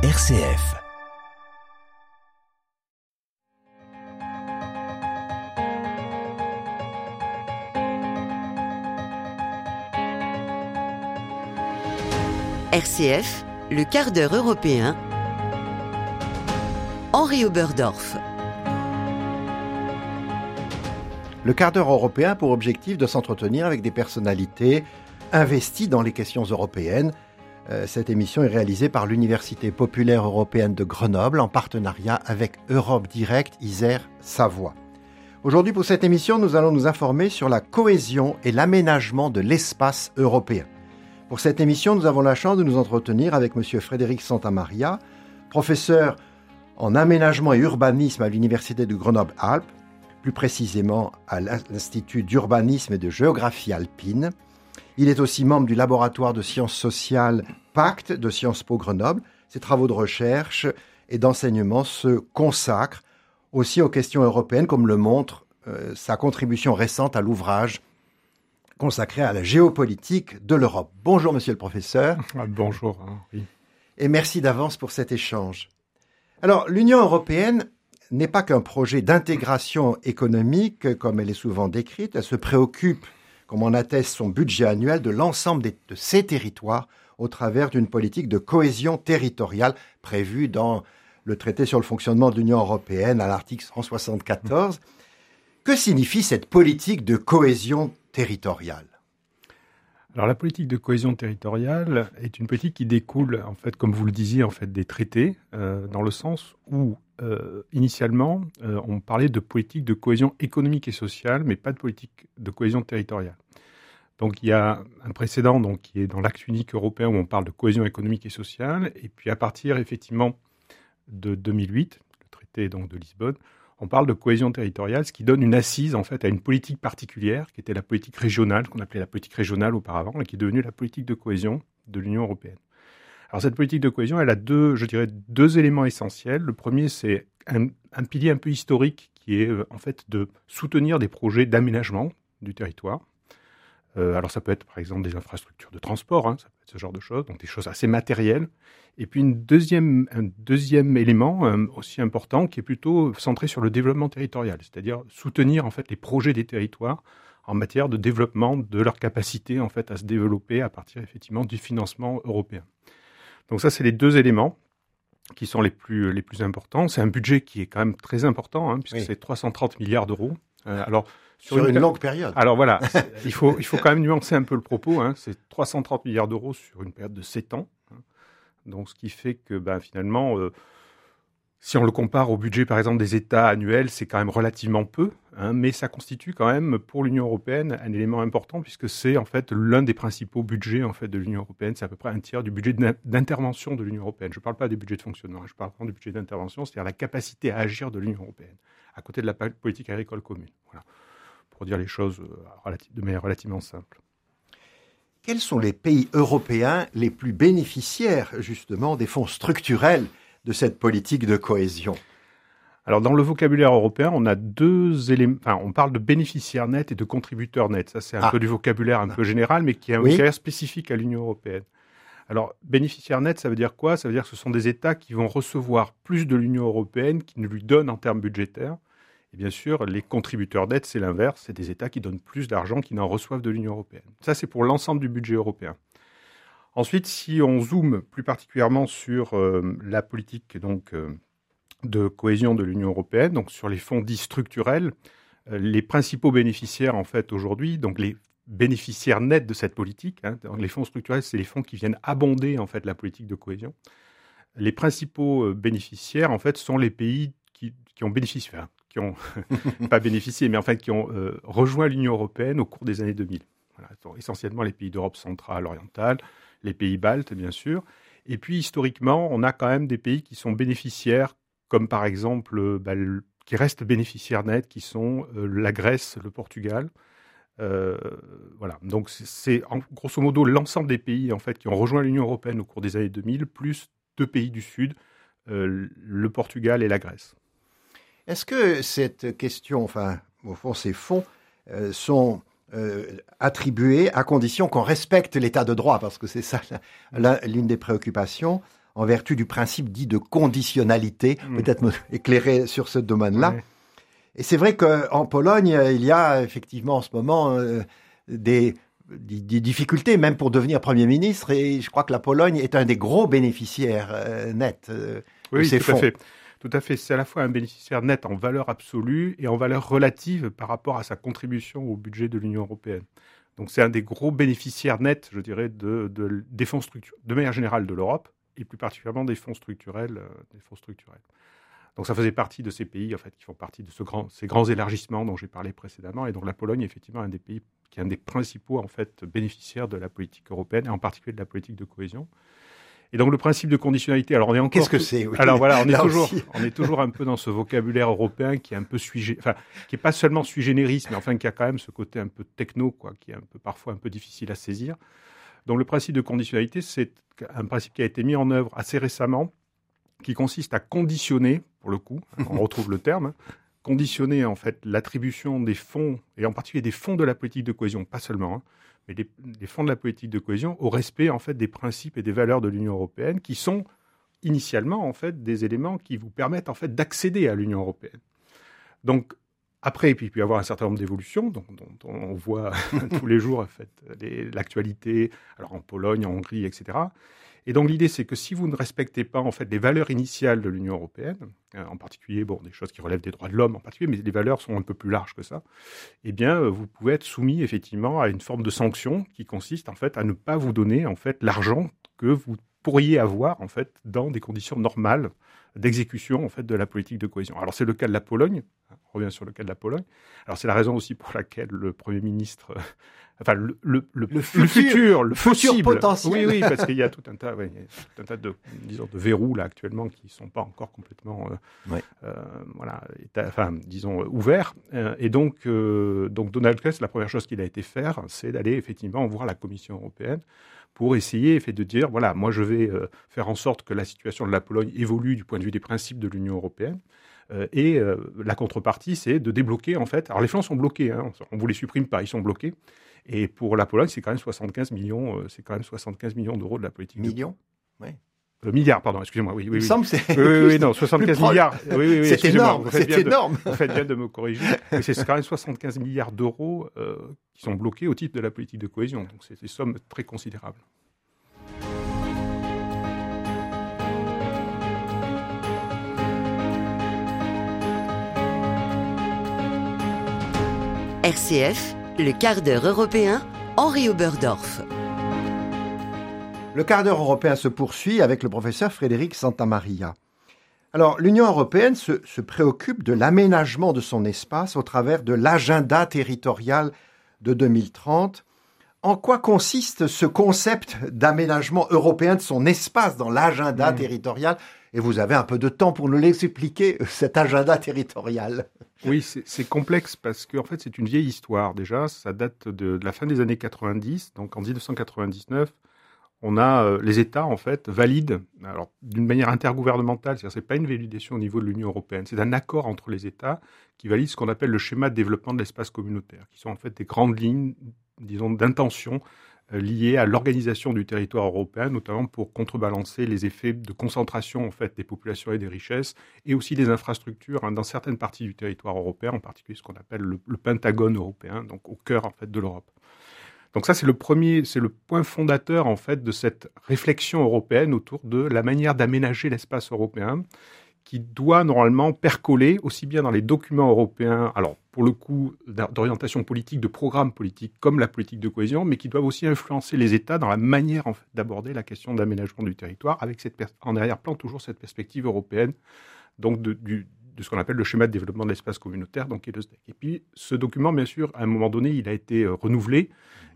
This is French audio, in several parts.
RCF. RCF, le quart d'heure européen. Henri Oberdorf. Le quart d'heure européen a pour objectif de s'entretenir avec des personnalités investies dans les questions européennes. Euh, Cette émission est réalisée par l'Université populaire européenne de Grenoble en partenariat avec Europe Direct Isère Savoie. Aujourd'hui, pour cette émission, nous allons nous informer sur la cohésion et l'aménagement de l'espace européen. Pour cette émission, nous avons la chance de nous entretenir avec M. Frédéric Santamaria, professeur en aménagement et urbanisme à l'Université de Grenoble-Alpes, plus précisément à l'Institut d'urbanisme et de géographie alpine. Il est aussi membre du laboratoire de sciences sociales Pacte de Sciences Po Grenoble. Ses travaux de recherche et d'enseignement se consacrent aussi aux questions européennes, comme le montre euh, sa contribution récente à l'ouvrage consacré à la géopolitique de l'Europe. Bonjour, monsieur le professeur. Ah, bonjour, Henri. Et merci d'avance pour cet échange. Alors, l'Union européenne n'est pas qu'un projet d'intégration économique, comme elle est souvent décrite. Elle se préoccupe, comme en atteste son budget annuel, de l'ensemble de ses territoires au travers d'une politique de cohésion territoriale prévue dans le traité sur le fonctionnement de l'Union européenne à l'article 174. Que signifie cette politique de cohésion territoriale? Alors la politique de cohésion territoriale est une politique qui découle, en fait, comme vous le disiez, en fait, des traités, euh, dans le sens où euh, initialement euh, on parlait de politique de cohésion économique et sociale, mais pas de politique de cohésion territoriale. Donc il y a un précédent qui est dans l'acte unique européen où on parle de cohésion économique et sociale, et puis à partir effectivement de 2008, le traité de Lisbonne, on parle de cohésion territoriale, ce qui donne une assise en fait à une politique particulière, qui était la politique régionale, qu'on appelait la politique régionale auparavant, et qui est devenue la politique de cohésion de l'Union européenne. Alors cette politique de cohésion, elle a deux, je dirais, deux éléments essentiels. Le premier, c'est un, pilier un peu historique, qui est euh, en fait de soutenir des projets d'aménagement du territoire. Euh, alors ça peut être par exemple des infrastructures de transport, hein, ça peut être ce genre de choses, donc des choses assez matérielles. Et puis une deuxième, un deuxième élément euh, aussi important qui est plutôt centré sur le développement territorial, c'est-à-dire soutenir en fait les projets des territoires en matière de développement de leur capacité en fait à se développer à partir effectivement du financement européen. Donc ça c'est les deux éléments qui sont les plus les plus importants. C'est un budget qui est quand même très important hein, puisque Oui. c'est 330 milliards d'euros. Euh, alors sur, une longue période alors voilà, il faut, il faut quand même nuancer un peu le propos. Hein. C'est 330 milliards d'euros sur une période de 7 ans. hein. Donc ce qui fait que ben, finalement, euh, si on le compare au budget par exemple des États annuels, c'est quand même relativement peu. hein, mais ça constitue quand même pour l'Union européenne un élément important puisque c'est en fait l'un des principaux budgets en fait de l'Union européenne. C'est à peu près un tiers du budget d'in- d'intervention de l'Union européenne. Je ne parle pas des budgets de fonctionnement, hein, je parle du budget d'intervention, c'est-à-dire la capacité à agir de l'Union européenne à côté de la politique agricole commune. Voilà pour dire les choses euh, de manière relativement simple. Quels sont les pays européens les plus bénéficiaires justement des fonds structurels de cette politique de cohésion Alors, dans le vocabulaire européen, on a deux éléments. Enfin, on parle de bénéficiaires nets et de contributeurs nets. Ça, c'est un Ah. peu du vocabulaire un peu général, mais qui est un Oui. vocabulaire spécifique à l'Union européenne. Alors, bénéficiaires nets, ça veut dire quoi? Ça veut dire que ce sont des États qui vont recevoir plus de l'Union européenne qu'ils ne lui donnent en termes budgétaires. Et bien sûr, les contributeurs nets, c'est l'inverse. C'est des États qui donnent plus d'argent qu'ils n'en reçoivent de l'Union européenne. Ça, c'est pour l'ensemble du budget européen. Ensuite, si on zoome plus particulièrement sur euh, la politique donc, euh, de cohésion de l'Union européenne, donc sur les fonds dits structurels, euh, les principaux bénéficiaires en fait aujourd'hui, donc les bénéficiaires nets de cette politique, hein, les fonds structurels, c'est les fonds qui viennent abonder en fait la politique de cohésion. Les principaux bénéficiaires en fait sont les pays qui, ont bénéficié, enfin, qui ont pas bénéficié, mais en fait qui ont rejoint l'Union européenne au cours des années 2000. Voilà, essentiellement les pays d'Europe centrale, orientale, les pays baltes bien sûr. Et puis historiquement, on a quand même des pays qui sont bénéficiaires comme par exemple, euh, bah, qui restent bénéficiaires nets, qui sont euh, la Grèce, le Portugal. Euh, voilà. Donc c'est- grosso modo l'ensemble des pays en fait qui ont rejoint l'Union européenne au cours des années 2000, plus deux pays du Sud, le Portugal et la Grèce. Est-ce que cette question, enfin, au fond, ces fonds sont euh, attribués à condition qu'on respecte l'état de droit, parce que c'est ça l'une des préoccupations. en vertu du principe dit de conditionnalité. Hmm. Peut-être éclairer sur ce domaine-là. Et c'est vrai qu'en Pologne, il y a effectivement en ce moment euh, des, des, difficultés, même pour devenir Premier ministre. Et je crois que la Pologne est un des gros bénéficiaires euh, nets euh, oui, de ces tout fonds. À fait. Tout à fait. C'est à la fois un bénéficiaire net en valeur absolue et en valeur relative par rapport à sa contribution au budget de l'Union européenne. Donc c'est un des gros bénéficiaires nets, je dirais, de, de, des fonds structurels, de manière générale de l'Europe et plus particulièrement des fonds structurels. des fonds structurels. Donc ça faisait partie de ces pays en fait, qui font partie de ce grand, ces grands élargissements dont j'ai parlé précédemment. Et donc la Pologne est effectivement un des pays qui est un des principaux en fait, bénéficiaires de la politique européenne, et en particulier de la politique de cohésion. Et donc le principe de conditionnalité, alors on est encore... Qu'est-ce que c'est Alors voilà, on est, toujours, on est toujours un peu dans ce vocabulaire européen qui est un peu sui... enfin, qui est pas seulement sui generis, mais enfin qui a quand même ce côté un peu techno, quoi, qui est un peu parfois un peu difficile à saisir. Donc le principe de conditionnalité, c'est un principe qui a été mis en œuvre assez récemment qui consiste à conditionner, pour le coup, on retrouve le terme, conditionner en fait l'attribution des fonds, et en particulier des fonds de la politique de cohésion, pas seulement, hein, mais des, fonds de la politique de cohésion au respect en fait des principes et des valeurs de l'Union européenne, qui sont initialement en fait des éléments qui vous permettent en fait d'accéder à l'Union européenne. Donc après, il peut y avoir un certain nombre d'évolutions dont, on voit tous les jours en l'actualité, alors en Pologne, en Hongrie, etc. Et donc l'idée, c'est que si vous ne respectez pas en fait les valeurs initiales de l'Union européenne, euh, en particulier bon des choses qui relèvent des droits de l'homme en particulier, mais les valeurs sont un peu plus larges que ça, eh bien euh, vous pouvez être soumis effectivement à une forme de sanction qui consiste en fait à ne pas vous donner en fait l'argent que vous pourriez avoir en fait dans des conditions normales d'exécution en fait de la politique de cohésion. Alors c'est le cas de la Pologne. On revient sur le cas de la Pologne. Alors c'est la raison aussi pour laquelle le Premier ministre enfin le, le, le, futur, le futur potentiel. Oui, oui, parce qu'il y a tout un tas, tout un tas de, disons, de verrous là actuellement qui sont pas encore complètement, euh, euh, voilà, enfin, disons, ouverts. Euh, et donc, donc Donald Tusk, la première chose qu'il a été faire, c'est d'aller effectivement voir la Commission européenne pour essayer fait, de dire, voilà, moi je vais faire en sorte que la situation de la Pologne évolue du point de vue des principes de l'Union européenne. et la contrepartie, c'est de débloquer, en fait. Alors, les flancs sont bloqués, hein, on ne vous les supprime pas, ils sont bloqués. Et pour la Pologne, c'est quand même 75 millions, euh, c'est quand même 75 millions d'euros de la politique. Millions Oui. Euh, milliards, pardon, excusez-moi. Oui, oui, Il semble c'est. Oui, oui, non, 75 milliards. Oui, oui, c'est énorme, c'est énorme. vous faites bien de me corriger. Mais c'est quand même 75 milliards d'euros euh, qui sont bloqués au titre de la politique de cohésion. Donc c'est des sommes très considérables. RCF le quart d'heure européen, Henri Oberdorf. Le quart d'heure européen se poursuit avec le professeur Frédéric Santamaria. Alors, l'Union européenne se, se, préoccupe de l'aménagement de son espace au travers de l'agenda territorial de 2030. En quoi consiste ce concept d'aménagement européen de son espace dans l'agenda mmh. territorial? Et vous avez un peu de temps pour nous l'expliquer, cet agenda territorial. Oui, c'est complexe parce qu'en en fait, c'est une vieille histoire déjà. Ça date de, la fin des années 90. Donc en 1999, on a euh, les États en fait valident, alors d'une manière intergouvernementale, c'est-à-dire c'est pas une validation au niveau de l'Union européenne, c'est un accord entre les États qui valide ce qu'on appelle le schéma de développement de l'espace communautaire, qui sont en fait des grandes lignes, disons, d'intention euh, liées à l'organisation du territoire européen, notamment pour contrebalancer les effets de concentration en fait des populations et des richesses, et aussi des infrastructures hein, dans certaines parties du territoire européen, en particulier ce qu'on appelle le, Pentagone européen, donc au cœur en fait de l'Europe. Donc ça c'est le premier, c'est le point fondateur en fait de cette réflexion européenne autour de la manière d'aménager l'espace européen qui doit normalement percoler aussi bien dans les documents européens, alors pour le coup d'orientation politique, de programme politique, comme la politique de cohésion, mais qui doivent aussi influencer les États dans la manière d'aborder la question d'aménagement du territoire, avec cette en arrière-plan toujours cette perspective européenne, donc du, de ce qu'on appelle le schéma de développement de l'espace communautaire, donc qui est le SDEC. Et puis ce document, bien sûr, à un moment donné, il a été euh, renouvelé,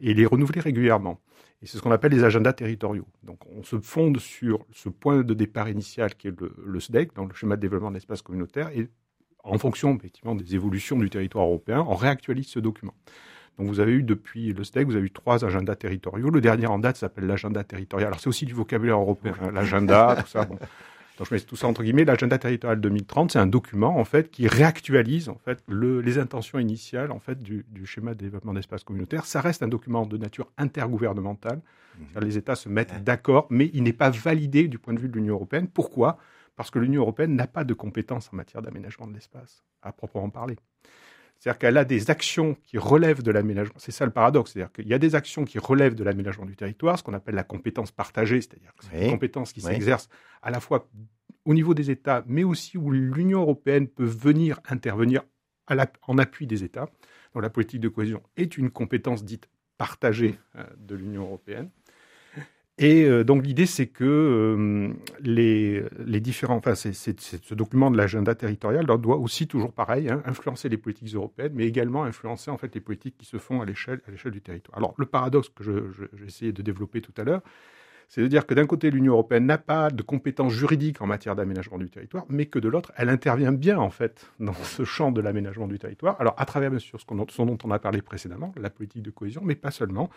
et il est renouvelé régulièrement. Et c'est ce qu'on appelle les agendas territoriaux. Donc on se fonde sur ce point de départ initial qui est le, SDEC, dans le schéma de développement de l'espace communautaire, et en fonction effectivement des évolutions du territoire européen, on réactualise ce document. Donc vous avez eu depuis le SDEC, vous avez eu trois agendas territoriaux. Le dernier en date s'appelle l'agenda territorial. Alors c'est aussi du vocabulaire européen, hein, l'agenda, tout ça. Bon. Donc je mets tout ça entre guillemets. L'agenda territorial 2030, c'est un document en fait qui réactualise en fait le, les intentions initiales en fait du, du schéma de développement d'espace communautaire. Ça reste un document de nature intergouvernementale. Les États se mettent d'accord, mais il n'est pas validé du point de vue de l'Union européenne. Pourquoi? Parce que l'Union européenne n'a pas de compétences en matière d'aménagement de l'espace, à proprement parler. C'est-à-dire qu'elle a des actions qui relèvent de l'aménagement. C'est ça le paradoxe. C'est-à-dire qu'il y a des actions qui relèvent de l'aménagement du territoire, ce qu'on appelle la compétence partagée, c'est-à-dire que c'est une compétence qui s'exerce à la fois au niveau des États, mais aussi où l'Union européenne peut venir intervenir en appui des États. Donc la politique de cohésion est une compétence dite partagée euh, de l'Union européenne. Et euh, donc l'idée, c'est que euh, les, les, différents, enfin, ce document de l'agenda territorial doit aussi toujours pareil hein, influencer les politiques européennes, mais également influencer en fait les politiques qui se font à l'échelle à l'échelle du territoire. Alors le paradoxe que j'ai essayé de développer tout à l'heure, c'est de dire que d'un côté, l'Union européenne n'a pas de compétences juridiques en matière d'aménagement du territoire, mais que de l'autre, elle intervient bien en fait dans ce champ de l'aménagement du territoire. Alors à travers bien sûr ce, dont on a parlé précédemment, la politique de cohésion, mais pas seulement.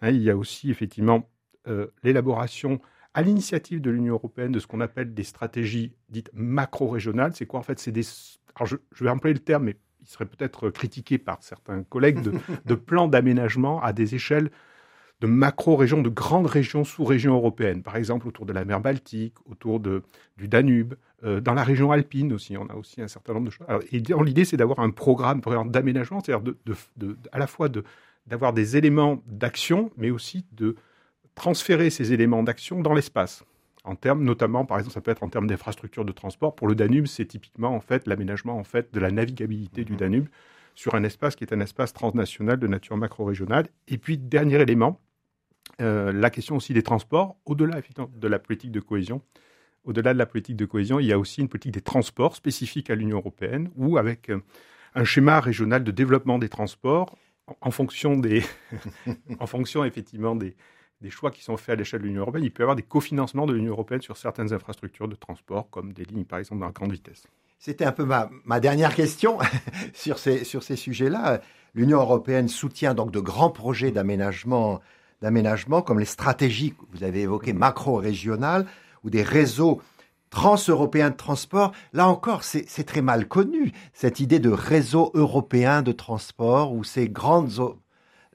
Hein, il y a aussi effectivement euh, l'élaboration à l'initiative de l'Union européenne de ce qu'on appelle des stratégies dites macro-régionales. C'est quoi en fait? C'est des. Alors je, vais employer le terme, mais il serait peut-être critiqué par certains collègues de, de plans d'aménagement à des échelles de macro-régions, de grandes régions sous-régions européennes, par exemple autour de la mer Baltique, autour de, du Danube, euh, dans la région alpine aussi, on a aussi un certain nombre de choses. et l'idée, c'est d'avoir un programme d'aménagement, c'est-à-dire de, à la fois d'avoir des éléments d'action, mais aussi de transférer ces éléments d'action dans l'espace. En termes, notamment, par exemple, ça peut être en termes d'infrastructures de transport. Pour le Danube, c'est typiquement en fait l'aménagement en fait de la navigabilité du mhm. Danube sur un espace qui est un espace transnational de nature macro-régionale. Et puis, dernier élément, euh, la question aussi des transports, au-delà de la politique de cohésion. Au-delà de la politique de cohésion, il y a aussi une politique des transports spécifique à l'Union européenne, où avec euh, un schéma régional de développement des transports, en, fonction des, en fonction effectivement des, des choix qui sont faits à l'échelle de l'Union européenne, il peut y avoir des cofinancements de l'Union européenne sur certaines infrastructures de transport, comme des lignes, par exemple, dans la grande vitesse. C'était un peu ma, ma, dernière question sur ces, sur ces sujets-là. L'Union européenne soutient donc de grands projets d'aménagement, d'aménagement comme les stratégies que vous avez évoquées macro-régionales ou des réseaux transeuropéens de transport. Là encore, c'est très mal connu, cette idée de réseau européen de transport ou ces grandes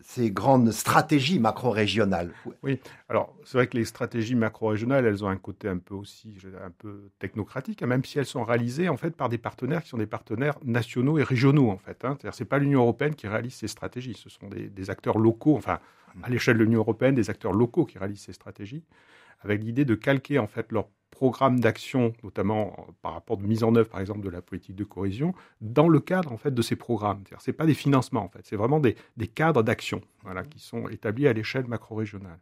ces grandes stratégies macro-régionales. Oui, alors c'est vrai que les stratégies macro-régionales, elles ont un côté un peu aussi un peu technocratique, hein, même si elles sont réalisées en fait par des partenaires qui sont des partenaires nationaux et régionaux en fait. Hein. C'est-à-dire c'est pas l'Union européenne qui réalise ces stratégies, ce sont des, acteurs locaux, enfin à l'échelle de l'Union européenne, des acteurs locaux qui réalisent ces stratégies, avec l'idée de calquer en fait leur programmes d'action, notamment par rapport de mise en œuvre, par exemple, de la politique de cohésion, dans le cadre en fait de ces programmes. Ce n'est pas des financements, en fait, c'est vraiment des, cadres d'action qui sont établis à l'échelle macro-régionale.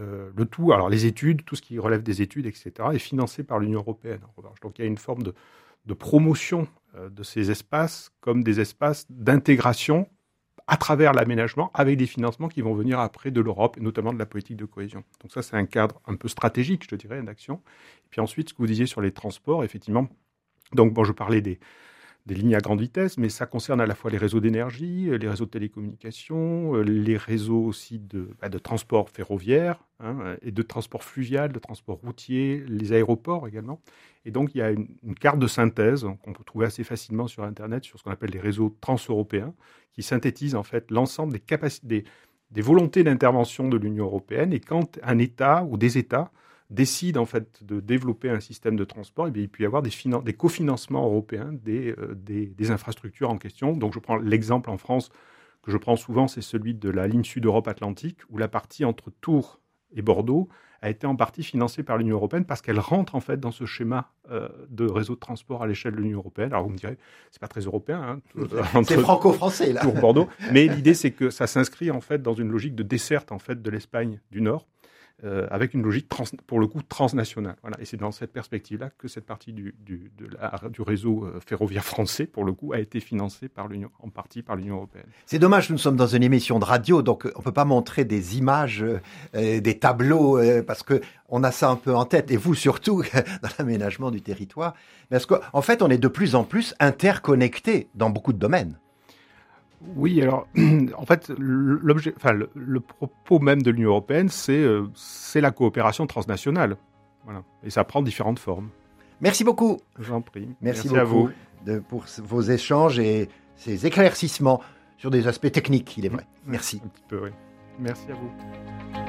Euh, le tout, alors les études, tout ce qui relève des études, etc., est financé par l'Union européenne, en revanche. Donc il y a une forme de, de promotion euh, de ces espaces comme des espaces d'intégration à travers l'aménagement avec des financements qui vont venir après de l'Europe et notamment de la politique de cohésion. Donc ça, c'est un cadre un peu stratégique, je dirais, d'action. Et puis ensuite, ce que vous disiez sur les transports, effectivement, donc bon, je parlais des, des lignes à grande vitesse, mais ça concerne à la fois les réseaux d'énergie, euh, les réseaux de télécommunications, euh, les réseaux aussi de, bah, transport ferroviaire hein, et de transport fluvial, de transport routier, les aéroports également. Et donc il y a une, carte de synthèse qu'on peut trouver assez facilement sur Internet sur ce qu'on appelle les réseaux transeuropéens, qui synthétise en fait l'ensemble des capacités, des volontés d'intervention de l'Union européenne. Et quand un État ou des États décide en fait de développer un système de transport, et eh bien, il peut y avoir des, des cofinancements européens euh, des, des, infrastructures en question. Donc je prends l'exemple en France que je prends souvent, c'est celui de la ligne Sud-Europe-Atlantique, où la partie entre Tours et Bordeaux a été en partie financée par l'Union européenne parce qu'elle rentre en fait dans ce schéma euh, de réseau de transport à l'échelle de l'Union européenne. Alors vous me direz, c'est pas très européen, hein, c'est franco-français là. Tours Bordeaux, mais l'idée c'est que ça s'inscrit en fait dans une logique de desserte en fait de l'Espagne du Nord euh, avec une logique pour le coup transnationale. Voilà. Et c'est dans cette perspective-là que cette partie du, réseau euh, ferroviaire français, pour le coup, a été financée par en partie par l'Union européenne. C'est dommage, nous sommes dans une émission de radio, donc on ne peut pas montrer des images, euh, des tableaux, parce que on a ça un peu en tête, et vous surtout dans l'aménagement du territoire. Parce qu'en fait, on est de plus en plus interconnectés dans beaucoup de domaines. Oui, alors, en fait, l'objet, enfin, le, propos même de l'Union européenne, c'est euh, c'est la coopération transnationale. Voilà. Et ça prend différentes formes. Merci beaucoup. J'en prie. Merci, beaucoup à vous. De, pour vos échanges et ces éclaircissements sur des aspects techniques, il est vrai. Merci. Un petit peu, oui. Merci à vous.